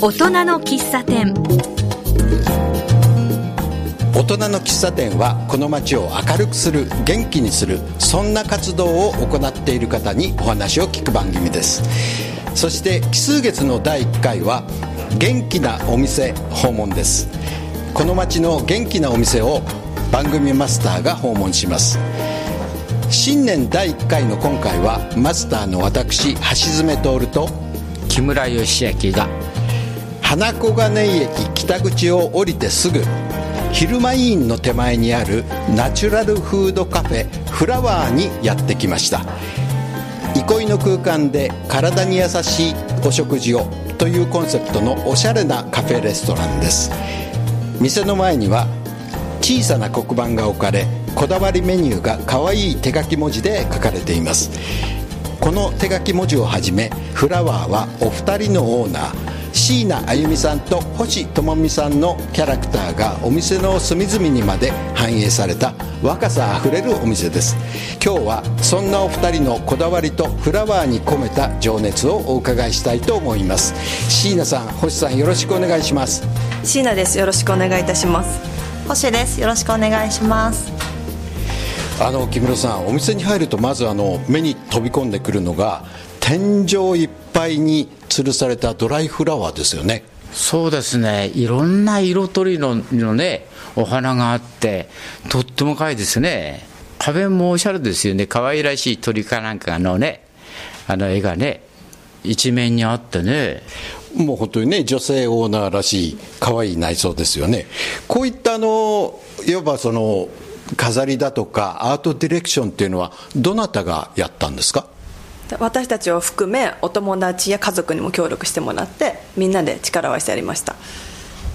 大人の喫茶店。大人の喫茶店はこの街を明るくする元気にするそんな活動を行っている方にお話を聞く番組です。そして奇数月の第1回は元気なお店訪問です。この街の元気なお店を番組マスターが訪問します。新年第1回の今回はマスターの私橋爪徹と木村義明が花小金井駅北口を降りてすぐ昼間委員の手前にあるナチュラルフードカフェフラワーにやってきました。憩いの空間で体に優しいお食事をというコンセプトのおしゃれなカフェレストランです。店の前には小さな黒板が置かれこだわりメニューが可愛い手書き文字で書かれています。この手書き文字をはじめフラワーはお二人のオーナー椎名あゆみさんと星智美さんのキャラクターがお店の隅々にまで反映された若さあふれるお店です。今日はそんなお二人のこだわりとフラワーに込めた情熱をお伺いしたいと思います。椎名さん星さんよろしくお願いします。椎名です。よろしくお願いいたします。星です。よろしくお願いします。あの木村さんお店に入るとまずあの目に飛び込んでくるのが天井いっぱいに吊るされたドライフラワーですよね。そうですね。いろんな色とりののねお花があってとっても可愛いですね。壁もおしゃれですよね。可愛らしい鳥かなんかのねあの絵がね一面にあってね。もう本当にね女性オーナーらしい可愛い内装ですよね。こういったあのいわばその飾りだとかアートディレクションっていうのはどなたがやったんですか？私たちを含めお友達や家族にも協力してもらってみんなで力を合わせてやりました。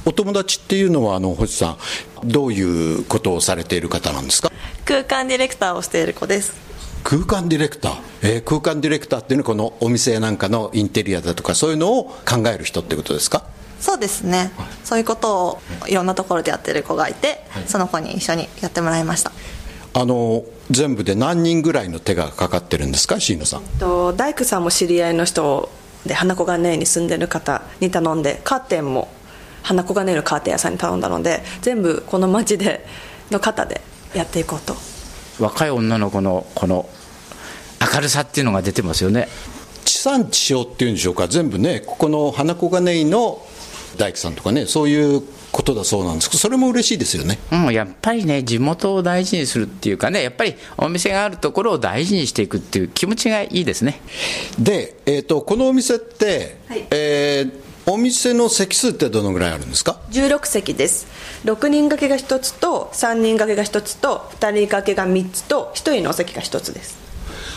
お友達っていうのはあの星さんどういうことをされている方なんですか？空間ディレクターをしている子です。空間ディレクター、えー、空間ディレクターっていうのはこのお店なんかのインテリアだとかそういうのを考える人ってことですか？そうですね、そういうことをいろんなところでやってる子がいて、その子に一緒にやってもらいましたあの全部で何人ぐらいの手がかかってるんですか？椎野さん。と大工さんも知り合いの人で花子金井に住んでる方に頼んでカーテンも花子金井のカーテン屋さんに頼んだので全部この町での方でやっていこうと。若い女の子のこの明るさっていうのが出てますよね。地産地消っていうんでしょうか？全部ねここの花子金井の大工さんとかねそういうことだそうなんです。けどそれも嬉しいですよね、うん、やっぱりね地元を大事にするっていうかねやっぱりお店があるところを大事にしていくっていう気持ちがいいですね。で、えーと、このお店って、はい、えーお店の席数ってどのぐらいあるんですか？16席です。6人掛けが1つと3人掛けが1つと2人掛けが3つと1人のお席が1つです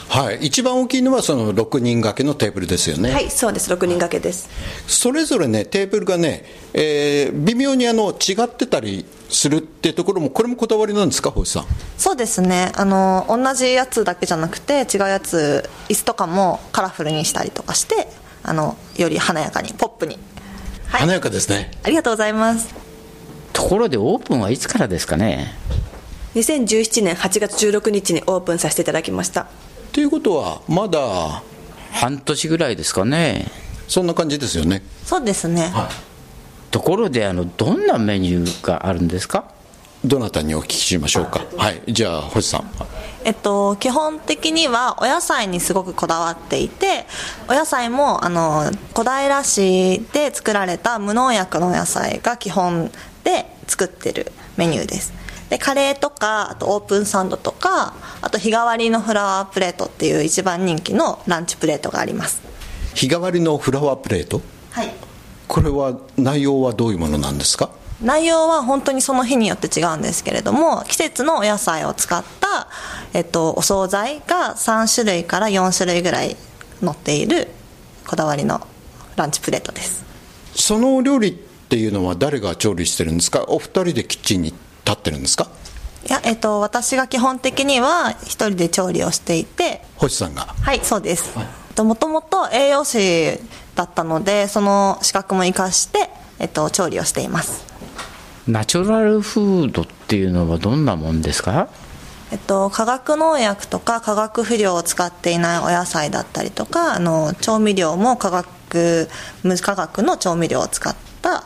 はい。一番大きいのはその6人掛けのテーブルですよね。はいそうです。6人掛けです。それぞれねテーブルがね、えー、微妙にあの違ってたりするっていうところもこれもこだわりなんですか星さん？そうですね。あの同じやつだけじゃなくて違うやつ椅子とかもカラフルにしたりとかしてあのより華やかにポップに、はい、華やかですね。ありがとうございます。ところでオープンはいつからですかね？2017年8月16日にオープンさせていただきましたということはまだ半年ぐらいですかね。そんな感じですよね。そうですね、はい、ところであのどんなメニューがあるんですか？どなたにお聞きしましょうか。はい。じゃあ星さん。えっと、基本的にはお野菜にすごくこだわっていてお野菜もあの小平市で作られた無農薬の野菜が基本で作ってるメニューですでカレーとかあとオープンサンドとかあと日替わりのフラワープレートっていう一番人気のランチプレートがあります。日替わりのフラワープレート？はい。これは内容はどういうものなんですか？内容は本当にその日によって違うんですけれども季節のお野菜を使った、えっと、お惣菜が3種類から4種類ぐらい載っているこだわりのランチプレートです。そのお料理っていうのは誰が調理してるんですか？お二人でキッチンに立ってるんですか？いや、えっと、私が基本的には一人で調理をしていて。星さんが？はいそうです、もともと栄養士だったのでその資格も生かして、えっと、調理をしています。ナチュラルフードっていうのはどんなもんですか？えっと、化学農薬とか化学肥料を使っていないお野菜だったりとかあの調味料も化学無化学の調味料を使った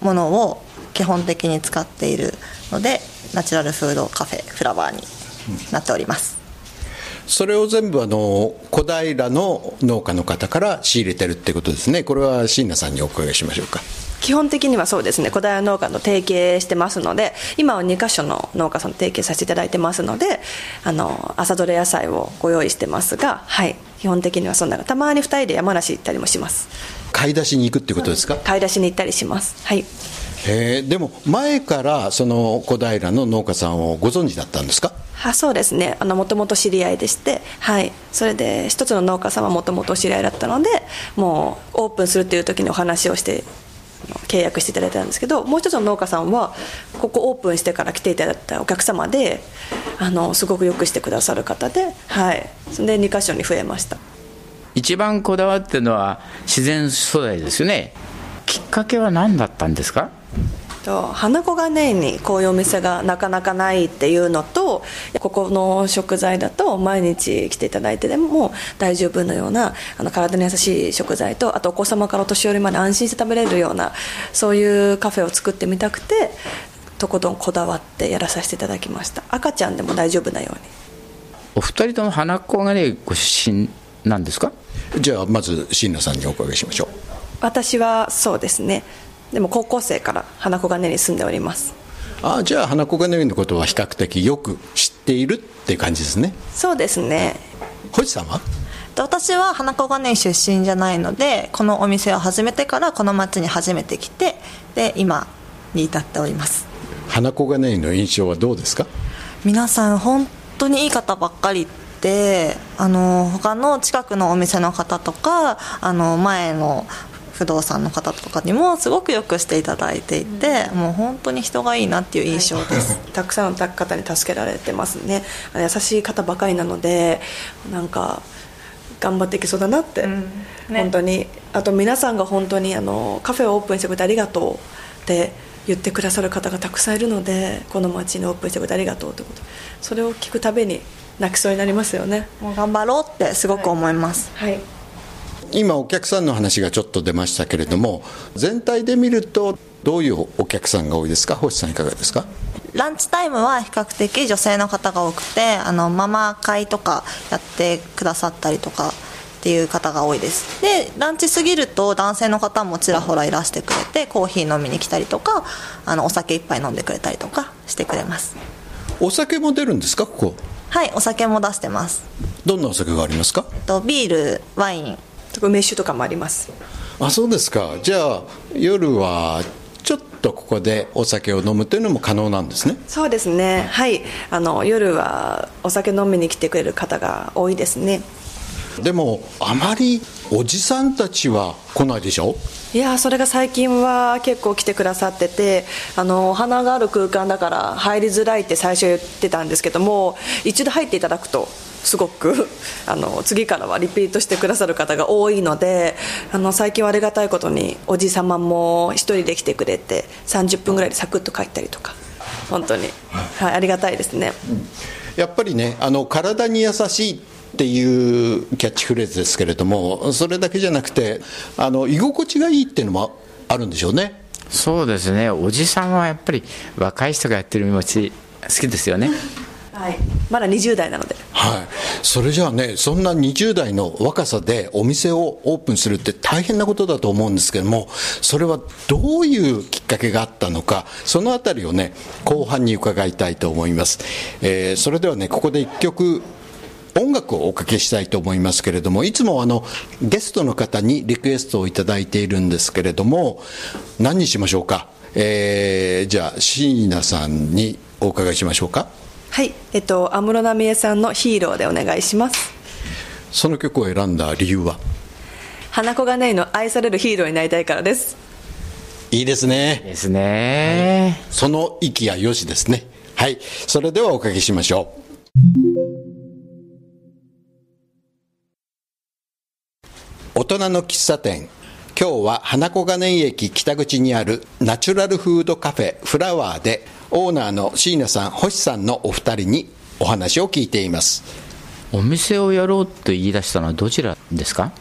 ものを基本的に使っているのでナチュラルフードカフェフラワーになっております。それを全部あの小平の農家の方から仕入れてるってことですね。これは椎名さんにお伺いしましょうか。基本的にはそうですね。小平農家と提携してますので今は2か所の農家さんと提携させていただいてますのであの朝どれ野菜をご用意してますがはい。基本的にはそんなたまに2人で山梨行ったりもします。買い出しに行くってことですか、買い出しに行ったりします。はいへえでも前からその小平の農家さんをご存知だったんですか？はそうですね。もともと知り合いでしてはい。それで一つの農家さんはもともと知り合いだったのでもうオープンするっていう時にお話をして契約していただいたんですけどもう一つの農家さんはここオープンしてから来ていただいたお客様であのすごくよくしてくださる方ではい。それで2箇所に増えました。一番こだわってるのは自然素材ですよね。きっかけは何だったんですか？と花子がねにこういうお店がなかなかないっていうのとここの食材だと毎日来ていただいてでも大丈夫なようなあの体に優しい食材とあとお子様からお年寄りまで安心して食べれるようなそういうカフェを作ってみたくてとことんこだわってやらさせていただきました。赤ちゃんでも大丈夫なように。お二人とも花子がねご出身なんですか？じゃあまず椎名さんにお伺いしましょう。私はそうですねでも高校生から花子金に住んでおります。ああじゃあ花子金のことは比較的よく知っているって感じですね。そうですね。星さんは私は花子金出身じゃないのでこのお店を始めてからこの町に初めて来てで今に至っております。花子金の印象はどうですか？皆さん本当にいい方ばっかりであの他の近くのお店の方とかあの前の不動産の方とかにもすごくよくしていただいていて、もう本当に人がいいなっていう印象です、たくさんの方に助けられてますね。優しい方ばかりなのでなんか頑張っていけそうだなって、うん。ね、本当に。あと皆さんが本当にあのカフェをオープンしてくれてありがとうって言ってくださる方がたくさんいるのでこの街にオープンしてくれてありがとうってこと。それを聞くたびに泣きそうになりますよね。もう頑張ろうってすごく思います、はい、はい今お客さんの話がちょっと出ましたけれども全体で見るとどういうお客さんが多いですか？星さんいかがですか？ランチタイムは比較的女性の方が多くてあのママ会とかやってくださったりとかっていう方が多いです。でランチ過ぎると男性の方もちらほらいらしてくれてコーヒー飲みに来たりとかあのお酒一杯飲んでくれたりとかしてくれます。お酒も出るんですか？ここ。はいお酒も出してます。どんなお酒がありますか？とビールワイン梅酒とかもあります。あそうですか。じゃあ夜はちょっとここでお酒を飲むというのも可能なんですね。そうですね。はい。あの夜はお酒飲みに来てくれる方が多いですね。でもあまりおじさんたちは来ないでしょ？いやそれが最近は結構来てくださっててあのお花がある空間だから入りづらいって最初言ってたんですけども一度入っていただくとすごく あの次からはリピートしてくださる方が多いのであの最近はありがたいことにおじ様も1人で来てくれて30分ぐらいでサクッと帰ったりとか本当に、はい、ありがたいですね、やっぱりねあの体に優しいっていうキャッチフレーズですけれどもそれだけじゃなくてあの居心地がいいっていうのもあるんでしょうね。そうですね。おじさんはやっぱり若い人がやってる気持ち好きですよねはい、まだ20代なので、はい、それじゃあね、そんな20代の若さでお店をオープンするって大変なことだと思うんですけども、それはどういうきっかけがあったのか、そのあたりをね、後半に伺いたいと思います。えー、それではね、ここで一曲、音楽をおかけしたいと思いますけれども、いつもあのゲストの方にリクエストをいただいているんですけれども、何にしましょうか、えー、じゃあ、椎名さんにお伺いしましょうか。はいえっと安室奈美恵さんの「ヒーロー」でお願いします。その曲を選んだ理由は？花子がねの愛されるヒーローになりたいからです。いいですね。ですね、はい、その息やよしですね。はい。それではおかけしましょう。大人の喫茶店今日は花子金井駅北口にあるナチュラルフードカフェフラワーでオーナーの椎名さん、星さんのお二人にお話を聞いています。お店をやろうと言い出したのはどちらですか？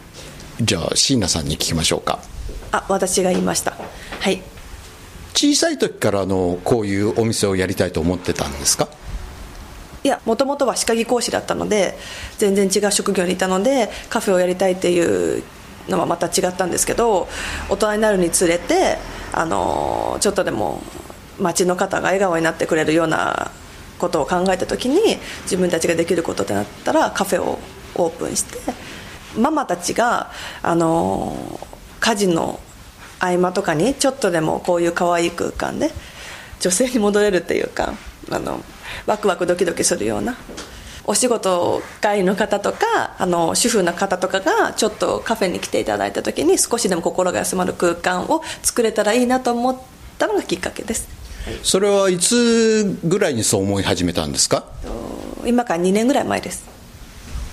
じゃあ椎名さんに聞きましょうか。あ私が言いました。はい。小さい時からあのこういうお店をやりたいと思ってたんですか？いやもともとは歯科技講師だったので全然違う職業にいたのでカフェをやりたいっていうのはまた違ったんですけど大人になるにつれてあのちょっとでも街の方が笑顔になってくれるようなことを考えた時に自分たちができることってなったらカフェをオープンしてママたちがあの家事の合間とかにちょっとでもこういう可愛い空間で女性に戻れるっていうかあのワクワクドキドキするようなお仕事帰りの方とかあの主婦の方とかがちょっとカフェに来ていただいた時に少しでも心が休まる空間を作れたらいいなと思ったのがきっかけです。それはいつぐらいにそう思い始めたんですか？今から2年ぐらい前です。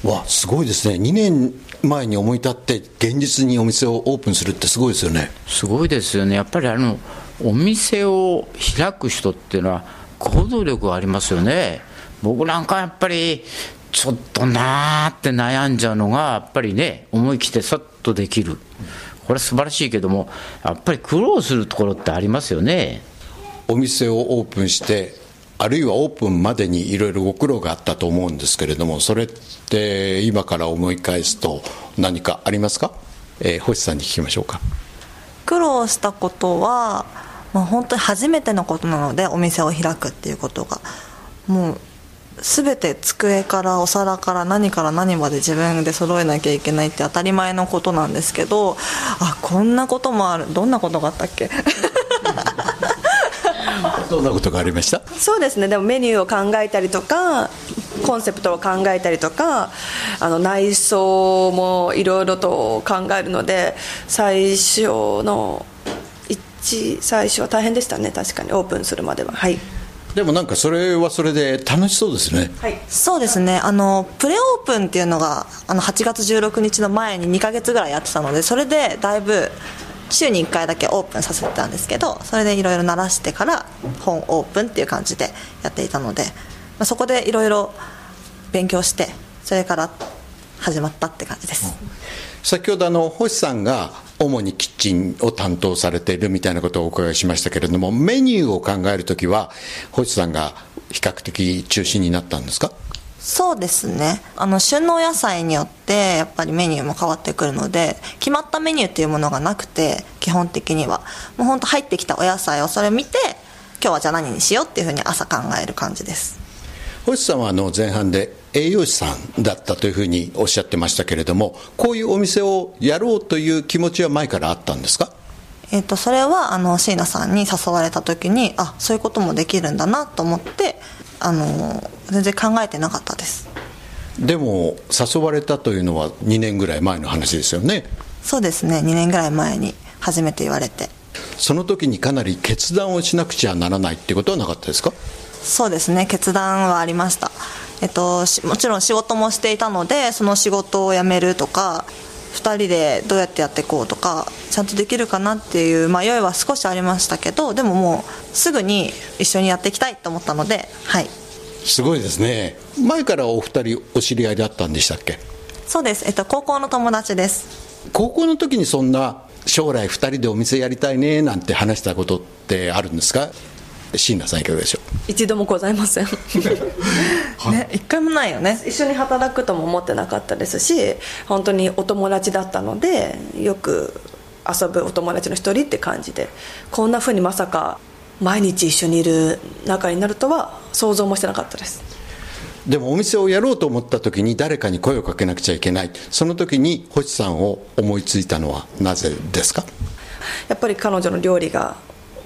わすごいですね。2年前に思い立って現実にお店をオープンするってすごいですよね。すごいですよね。やっぱりあのお店を開く人っていうのは行動力がありますよね僕なんかやっぱりちょっとなーって悩んじゃうのがやっぱりね思い切ってさっとできる。これ素晴らしいけどもやっぱり苦労するところってありますよね。お店をオープンしてあるいはオープンまでにいろいろご苦労があったと思うんですけれどもそれって今から思い返すと何かありますか、えー、星さんに聞きましょうか。苦労したことは、まあ、本当に初めてのことなのでお店を開くっていうことが。もう全て机からお皿から何から何まで自分で揃えなきゃいけないって当たり前のことなんですけどあこんなこともある。どんなことがあったっけ？どんなことがありました？そうですね。でもメニューを考えたりとかコンセプトを考えたりとかあの内装もいろいろと考えるので最初の一最初は大変でしたね。確かに。オープンするまでは。はいでもなんかそれはそれで楽しそうですね、はい、そうですね。あのプレオープンっていうのがあの8月16日の前に2か月ぐらいやってたのでそれでだいぶ週に1回だけオープンさせてたんですけどそれでいろいろ慣らしてから本オープンっていう感じでやっていたので、まあ、そこでいろいろ勉強してそれから始まったって感じです、先ほどあの星さんが主にキッチンを担当されているみたいなことをお伺いしましたけれどもメニューを考えるときは星さんが比較的中心になったんですか？そうですね。あの旬のお野菜によってやっぱりメニューも変わってくるので決まったメニューっていうものがなくて基本的には。もう本当入ってきたお野菜をそれを見て今日はじゃあ何にしようっていうふうに朝考える感じです。星さんはあの前半で栄養士さんだったというふうにおっしゃってましたけれどもこういうお店をやろうという気持ちは前からあったんですか？えーと、それはあの椎名さんに誘われた時にあそういうこともできるんだなと思ってあの全然考えてなかったです。でも誘われたというのは2年ぐらい前の話ですよね。そうですね。2年ぐらい前に初めて言われて。その時にかなり決断をしなくちゃならないってことはなかったですか？そうですね。決断はありましたえっともちろん仕事もしていたのでその仕事を辞めるとか2人でどうやってやっていこうとかちゃんとできるかなっていう迷いは少しありましたけどでももうすぐに一緒にやっていきたいと思ったのではい。すごいですね。前からお二人お知り合いだったんでしたっけ？そうです、えっと、高校の友達です。高校の時にそんな将来2人でお店やりたいねなんて話したことってあるんですか？椎名さんいかがでしょう？一度もございません。ね一回もないよね。一緒に働くとも思ってなかったですし本当にお友達だったのでよく遊ぶお友達の一人って感じでこんなふうにまさか毎日一緒にいる仲になるとは想像もしてなかったです。でもお店をやろうと思った時に誰かに声をかけなくちゃいけない。その時に星さんを思いついたのはなぜですか？やっぱり彼女の料理が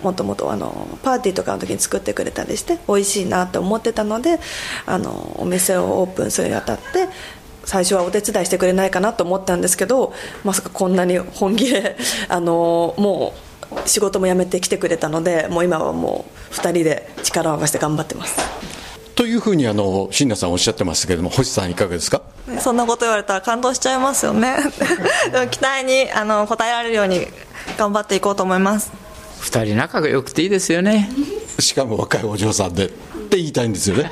もともとあのパーティーとかの時に作ってくれたりして美味しいなと思ってたのであのお店をオープンするにあたって最初はお手伝いしてくれないかなと思ったんですけどまさかこんなに本気で あのもう仕事も辞めてきてくれたのでもう今はもう2人で力を合わせて頑張ってます。というふうにあの椎名さんおっしゃってましたけども星さんいかがですか？そんなこと言われたら感動しちゃいますよね。期待にあの応えられるように頑張っていこうと思います2人仲が良くていいですよね。しかも若いお嬢さんでって言いたいんですよね。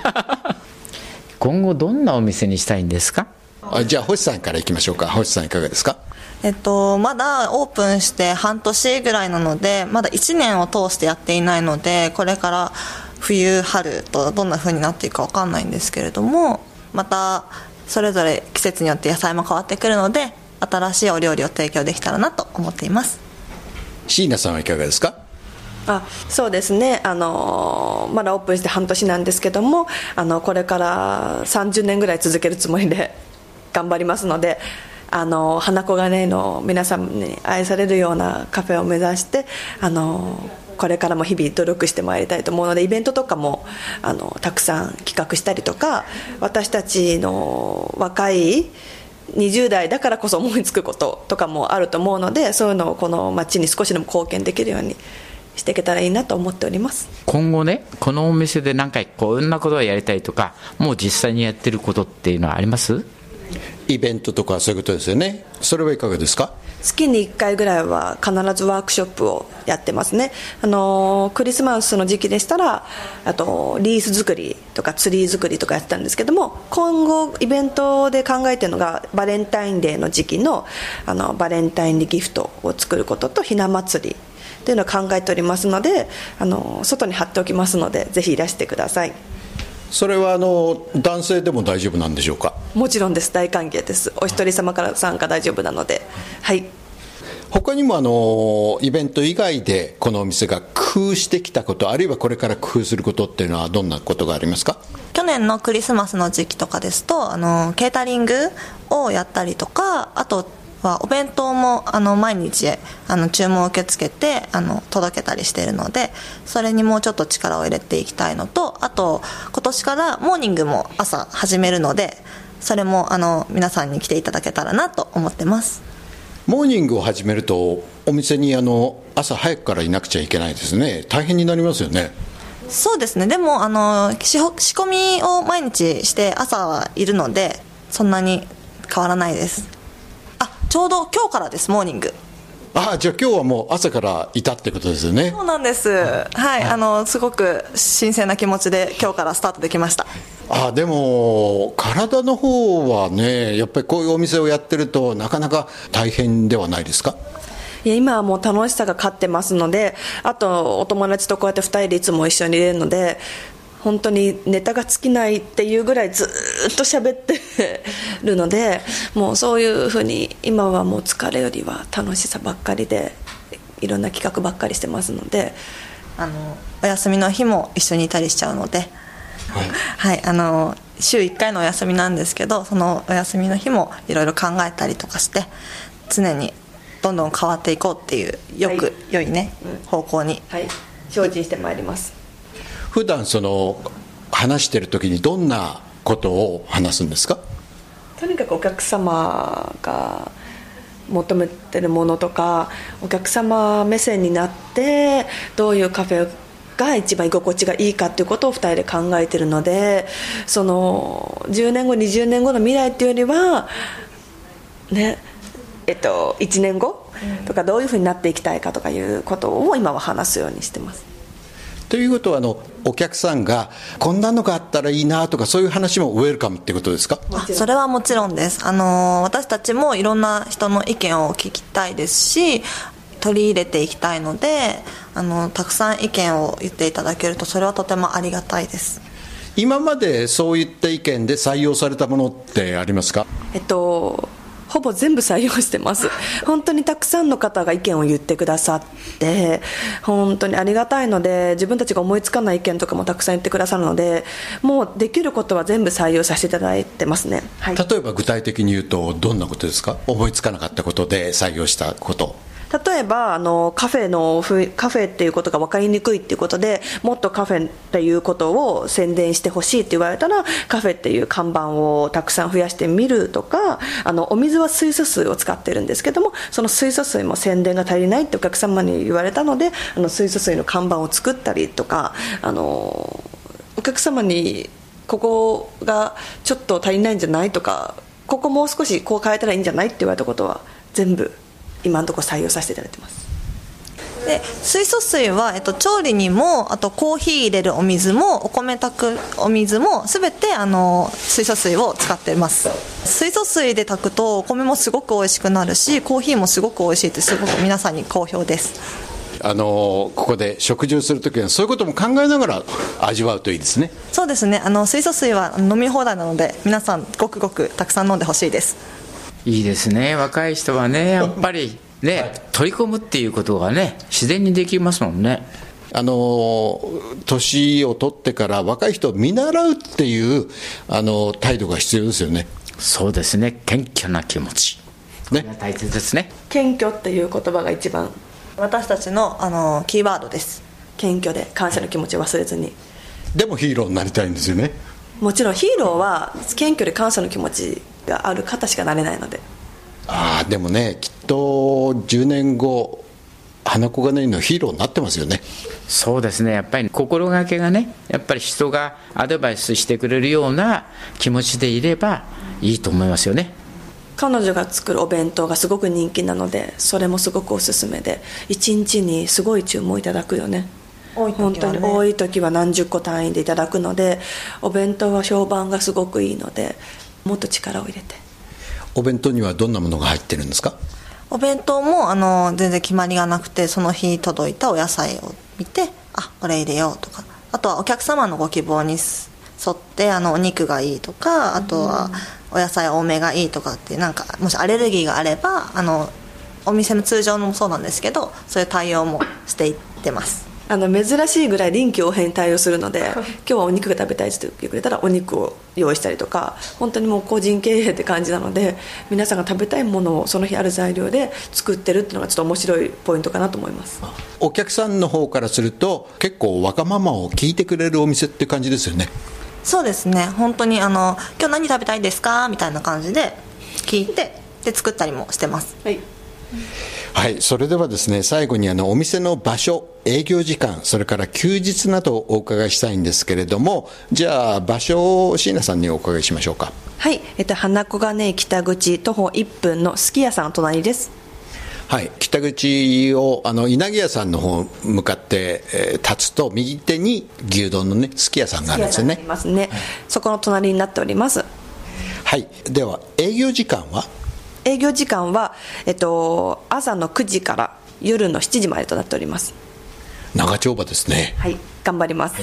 今後どんなお店にしたいんですか？あじゃあ星さんからいきましょうか。星さんいかがですか？えっと、まだオープンして半年ぐらいなのでまだ1年を通してやっていないのでこれから冬春とどんな風になっていくか分かんないんですけれどもまたそれぞれ季節によって野菜も変わってくるので新しいお料理を提供できたらなと思っています。椎名さんはいかがですか？あそうですね。あのまだオープンして半年なんですけどもあのこれから30年ぐらい続けるつもりで 頑張りますのであの花子金井の皆さんに愛されるようなカフェを目指してあのこれからも日々努力してまいりたいと思うのでイベントとかもあのたくさん企画したりとか私たちの若い20代だからこそ思いつくこととかもあると思うのでそういうのをこの街に少しでも貢献できるようにしていけたらいいなと思っております。今後ねこのお店で何かこんなことをやりたいとかもう実際にやってることっていうのはあります？イベントとかそういうことですよね。それはいかがですか？月に1回ぐらいは必ずワークショップをやってますね。あのクリスマスの時期でしたらあとリース作りとかツリー作りとかやってたんですけども今後イベントで考えてるのがバレンタインデーの時期のあのバレンタインにギフトを作ることとひな祭りというのを考えておりますのであの外に貼っておきますのでぜひいらしてください。それはあの男性でも大丈夫なんでしょうか？もちろんです。大歓迎です。お一人様から参加大丈夫なので。はい。他にもあのイベント以外でこのお店が工夫してきたことあるいはこれから工夫することっていうのはどんなことがありますか？去年のクリスマスの時期とかですとあのケータリングをやったりとかあとはお弁当もあの毎日あの注文を受け付けてあの届けたりしているのでそれにもうちょっと力を入れていきたいのとあと今年からモーニングも朝始めるのでそれもあの皆さんに来ていただけたらなと思ってます。モーニングを始めるとお店にあの朝早くからいなくちゃいけないですね。大変になりますよね。そうですね。でもあの仕仕込みを毎日して朝はいるのでそんなに変わらないです。あちょうど今日からですモーニング。ああじゃあ今日はもう朝からいたってことですよね。そうなんです。はい、あのすごく新鮮な気持ちで今日からスタートできました。ああでも体の方はねやっぱりこういうお店をやってるとなかなか大変ではないですか？いや今はもう楽しさが勝ってますのであとお友達とこうやって2人でいつも一緒にいれるので本当にネタが尽きないっていうぐらいずっと喋ってるのでもうそういうふうに今はもう疲れよりは楽しさばっかりでいろんな企画ばっかりしてますのであのお休みの日も一緒にいたりしちゃうのではい、あの週1回のお休みなんですけどそのお休みの日もいろいろ考えたりとかして常にどんどん変わっていこうっていうよく、はい。良いね、方向に。はい。精進してまいります普段その話してる時にどんなことを話すんですか？とにかくお客様が求めてるものとかお客様目線になってどういうカフェが一番居心地がいいかっていうことを2人で考えてるのでその10年後20年後の未来っていうよりはねえっと1年後とかどういうふうになっていきたいかとかいうことを今は話すようにしてます。ということはあのお客さんがこんなのがあったらいいなとかそういう話もウェルカムってことですか？あそれはもちろんです。あの私たちもいろんな人の意見を聞きたいですし取り入れていきたいのであのたくさん意見を言っていただけるとそれはとてもありがたいです。今までそういった意見で採用されたものってありますか？えっとほぼ全部採用してます。本当にたくさんの方が意見を言ってくださって本当にありがたいので自分たちが思いつかない意見とかもたくさん言ってくださるのでもうできることは全部採用させていただいてますね、はい、例えば具体的に言うとどんなことですか？思いつかなかったことで採用したこと例えばあのカフェのカフェっていうことが分かりにくいっていうことでもっとカフェっていうことを宣伝してほしいって言われたらカフェっていう看板をたくさん増やしてみるとかあのお水は水素水を使ってるんですけどもその水素水も宣伝が足りないってお客様に言われたのであの水素水の看板を作ったりとかあのお客様にここがちょっと足りないんじゃないとかここもう少しこう変えたらいいんじゃないって言われたことは全部今のところ採用させていただいてます。で水素水は、えっと、調理にもあとコーヒー入れるお水もお米炊くお水も全てあの水素水を使ってます。水素水で炊くとお米もすごく美味しくなるしコーヒーもすごく美味しいってすごく皆さんに好評です。あのここで食事をするときはそういうことも考えながら味わうといいですね。そうですね。あの水素水は飲み放題なので皆さんごくごくたくさん飲んでほしいですいいですね。若い人はね やっぱりね取り込むっていうことがね自然にできますもんね。あの年を取ってから若い人を見習うっていうあの態度が必要ですよね。そうですね。謙虚な気持ち。ね。大切ですね。謙虚っていう言葉が一番私たちのあのキーワードです。謙虚で感謝の気持ちを忘れずに。でもヒーローになりたいんですよね。もちろんヒーローは謙虚で感謝の気持ちがある方しかなれないので。ああでもねきっと10年後花子金井のヒーローになってますよね。そうですね。やっぱり心がけがねやっぱり人がアドバイスしてくれるような気持ちでいればいいと思いますよね。彼女が作るお弁当がすごく人気なのでそれもすごくおすすめで1日にすごい注文いただくよね。多いね。本当に多い時は何十個単位でいただくのでお弁当は評判がすごくいいのでもっと力を入れて。お弁当にはどんなものが入ってるんですか？お弁当もあの全然決まりがなくてその日届いたお野菜を見てあこれ入れようとか。あとはお客様のご希望に沿ってあのお肉がいいとかあとはお野菜多めがいいとかってなんかもしアレルギーがあればあのお店の通常のもそうなんですけどそういう対応もしていってますあの珍しいぐらい臨機応変に対応するので今日はお肉が食べたいって言ってくれたらお肉を用意したりとか本当にもう個人経営って感じなので皆さんが食べたいものをその日ある材料で作ってるっていうのがちょっと面白いポイントかなと思います。お客さんの方からすると結構わがままを聞いてくれるお店って感じですよね。そうですね。本当にあの今日何食べたいですか？みたいな感じで聞いてで作ったりもしてます。はいはいそれではですね最後にあのお店の場所営業時間それから休日などをお伺いしたいんですけれどもじゃあ場所を椎名さんにお伺いしましょうか。はい、えっと、花子金井北口徒歩1分のすき家さんの隣です。はい、北口をあの稲毛屋さんの方向かって、えー立つと右手に牛丼のねすき家さんがあるんですよね。ありますね、そこの隣になっております。はいでは営業時間は？営業時間は、えっと、朝の9時から夜の7時までとなっております。長丁場ですね。はい頑張ります、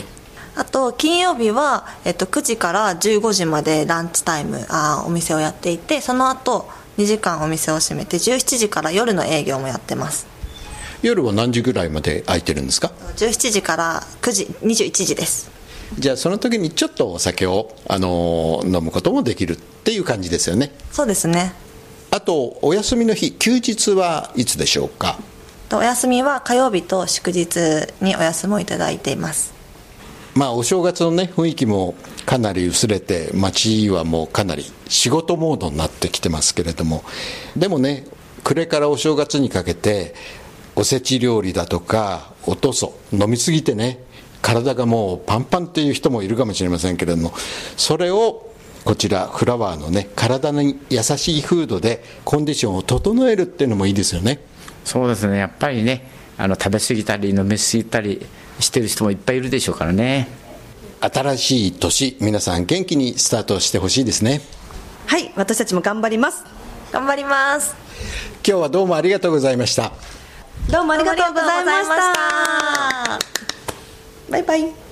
あと金曜日は、えっと、9時から15時までランチタイムあーお店をやっていてその後2時間お店を閉めて17時から夜の営業もやってます。夜は何時ぐらいまで空いてるんですか？17時から9時21時です。じゃあその時にちょっとお酒を、あのー飲むこともできるっていう感じですよね。そうですねあとお休みの日休日はいつでしょうか？とお休みは火曜日と祝日にお休みをいただいています。まあお正月のね雰囲気もかなり薄れて街はもうかなり仕事モードになってきてますけれどもでもね暮れからお正月にかけておせち料理だとかおとそ飲みすぎてね体がもうパンパンっていう人もいるかもしれませんけれどもそれをこちらフラワーのね体に優しいフードでコンディションを整えるっていうのもいいですよね。そうですね。やっぱりねあの食べ過ぎたり飲み過ぎたりしてる人もいっぱいいるでしょうからね。新しい年皆さん元気にスタートしてほしいですね。はい私たちも頑張ります。頑張ります。今日はどうもありがとうございました。どうもありがとうございました。バイバイ